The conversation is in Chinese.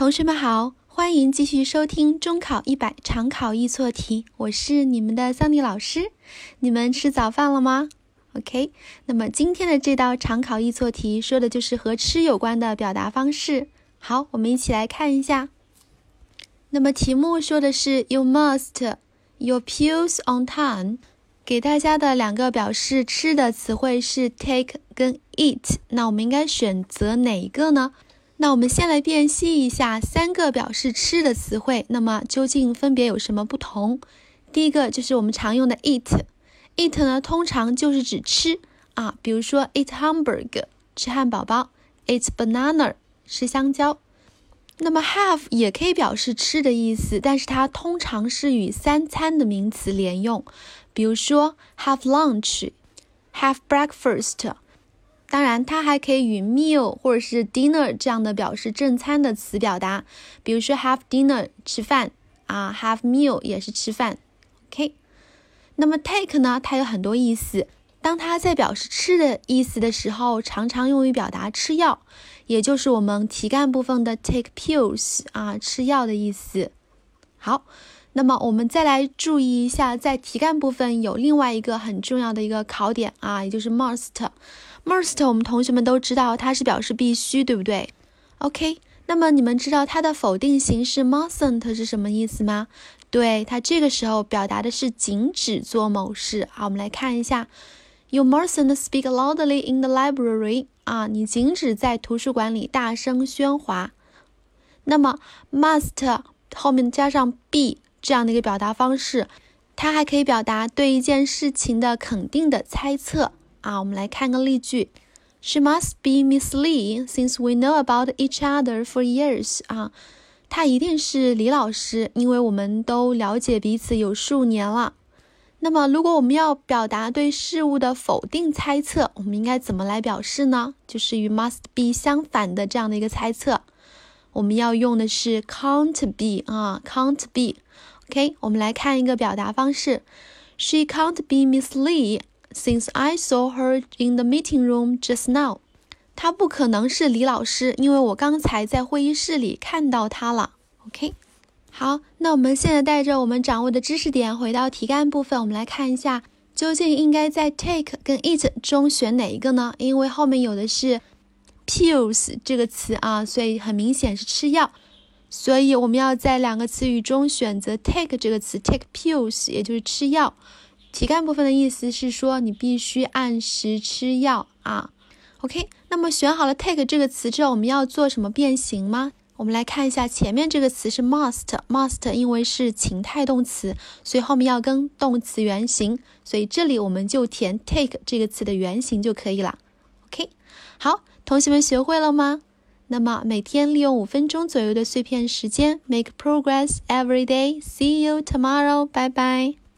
同学们好，欢迎继续收听中考一百常考易错题，我是你们的桑尼老师。你们吃早饭了吗？OK，那么今天的这道常考易错题说的就是和吃有关的表达方式。好，我们一起来看一下。那么题目说的是 You must your pills on time。给大家的两个表示吃的词汇是 take 跟 eat，那我们应该选择哪一个呢？那我们先来辨析一下三个表示吃的词汇，那么究竟分别有什么不同？第一个就是我们常用的 eat，eat 呢通常就是指吃啊，比如说 eat hamburger 吃汉堡包，eat banana 吃香蕉。那么 have 也可以表示吃的意思，但是它通常是与三餐的名词连用，比如说 have lunch，have breakfast。当然，它还可以与 meal 或者是 dinner 这样的表示正餐的词表达，比如说 have dinner 吃饭啊，have meal 也是吃饭。OK，那么 take 呢，它有很多意思。当它在表示吃的意思的时候，常常用于表达吃药，也就是我们题干部分的 take pills 啊，吃药的意思。好，那么我们再来注意一下，在题干部分有另外一个很重要的一个考点啊，也就是 must。must 我们同学们都知道，它是表示必须，对不对？OK，那么你们知道它的否定形式 mustn't 是什么意思吗？对，它这个时候表达的是禁止做某事。好，我们来看一下，You mustn't speak loudly in the library。啊，你禁止在图书馆里大声喧哗。那么 must 后面加上 be 这样的一个表达方式，它还可以表达对一件事情的肯定的猜测。啊，我们来看个例句：She must be Miss Lee since we know about each other for years。啊，她一定是李老师，因为我们都了解彼此有数年了。那么，如果我们要表达对事物的否定猜测，我们应该怎么来表示呢？就是与 must be 相反的这样的一个猜测，我们要用的是 can't be 啊，can't be。OK，我们来看一个表达方式：She can't be Miss Lee。Since I saw her in the meeting room just now，她不可能是李老师，因为我刚才在会议室里看到她了。OK，好，那我们现在带着我们掌握的知识点回到题干部分，我们来看一下，究竟应该在 take 跟 eat 中选哪一个呢？因为后面有的是 pills 这个词啊，所以很明显是吃药，所以我们要在两个词语中选择 take 这个词，take pills，也就是吃药。题干部分的意思是说，你必须按时吃药啊。OK，那么选好了 take 这个词之后，我们要做什么变形吗？我们来看一下，前面这个词是 must，must 因为是情态动词，所以后面要跟动词原形，所以这里我们就填 take 这个词的原形就可以了。OK，好，同学们学会了吗？那么每天利用五分钟左右的碎片时间，make progress every day。See you tomorrow，拜拜。